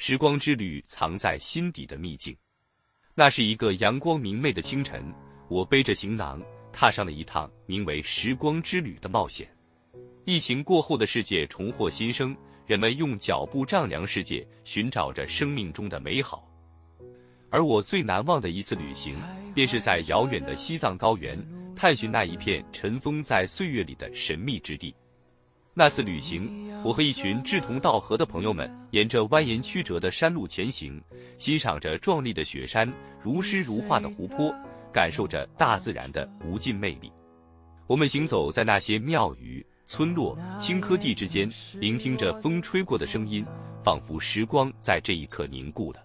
时光之旅藏在心底的秘境。那是一个阳光明媚的清晨，我背着行囊，踏上了一趟名为“时光之旅”的冒险。疫情过后的世界重获新生，人们用脚步丈量世界，寻找着生命中的美好。而我最难忘的一次旅行，便是在遥远的西藏高原，探寻那一片尘封在岁月里的神秘之地。那次旅行，我和一群志同道合的朋友们，沿着蜿蜒曲折的山路前行，欣赏着壮丽的雪山、如诗如画的湖泊，感受着大自然的无尽魅力。我们行走在那些庙宇、村落、青稞地之间，聆听着风吹过的声音，仿佛时光在这一刻凝固了。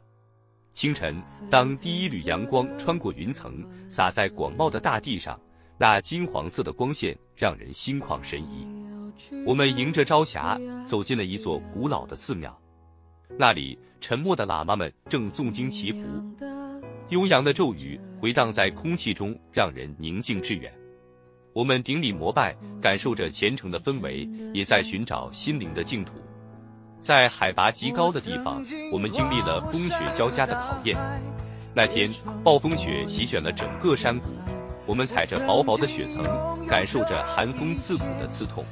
清晨，当第一缕阳光穿过云层，洒在广袤的大地上，那金黄色的光线让人心旷神怡。我们迎着朝霞走进了一座古老的寺庙，那里沉默的喇嘛们正诵经祈福，悠扬的咒语回荡在空气中，让人宁静致远。我们顶礼膜拜，感受着虔诚的氛围，也在寻找心灵的净土。在海拔极高的地方，我们经历了风雪交加的考验。那天，暴风雪席卷了整个山谷。我们踩着薄薄的雪层，感受着寒风刺骨的刺痛。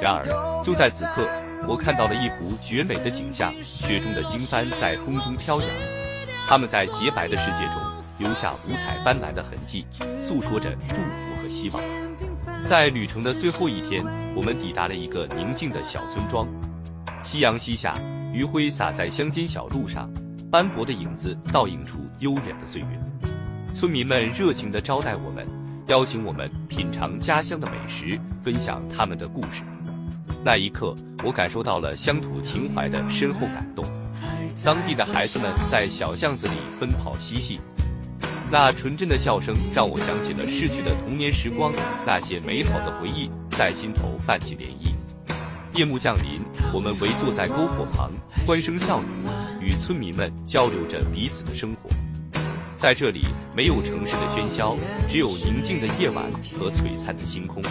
然而，就在此刻，我看到了一幅绝美的景象：雪中的经幡在风中飘扬，它们在洁白的世界中留下五彩斑斓的痕迹，诉说着祝福和希望。在旅程的最后一天，我们抵达了一个宁静的小村庄。夕阳西下，余晖洒在乡间小路上，斑驳的影子倒映出悠远的岁月。村民们热情地招待我们，邀请我们品尝家乡的美食，分享他们的故事。那一刻，我感受到了乡土情怀的深厚感动。当地的孩子们在小巷子里奔跑嬉戏，那纯真的笑声让我想起了逝去的童年时光，那些美好的回忆在心头泛起涟漪。夜幕降临，我们围坐在篝火旁，欢声笑语，与村民们交流着彼此的生活。在这里，没有城市的喧嚣，只有宁静的夜晚和璀璨的星空。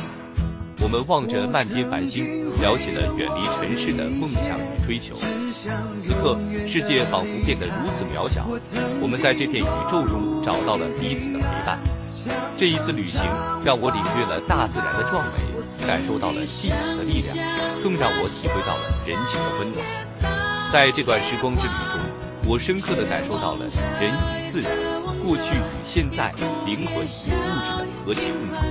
我们望着漫天繁星，聊起了远离尘世的梦想与追求。此刻，世界仿佛变得如此渺小，我们在这片宇宙中找到了彼此的陪伴。这一次旅行让我领略了大自然的壮美，感受到了信仰的力量，更让我体会到了人情的温暖。在这段时光之旅中，我深刻地感受到了人与自然。过去与现在，灵魂与物质的和谐共处。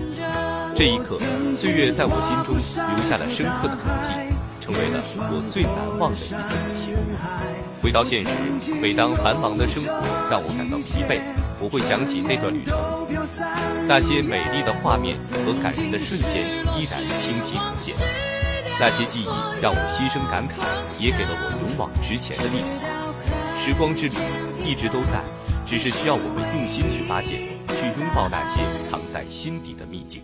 这一刻，岁月在我心中留下了深刻的痕迹，成为了我最难忘的一次旅行。回到现实，每当繁忙的生活让我感到疲惫，我会想起那段旅程，那些美丽的画面和感人的瞬间依然清晰可见。那些记忆让我心生感慨，也给了我勇往直前的力量。时光之旅一直都在。只是需要我们用心去发现，去拥抱那些藏在心底的秘境。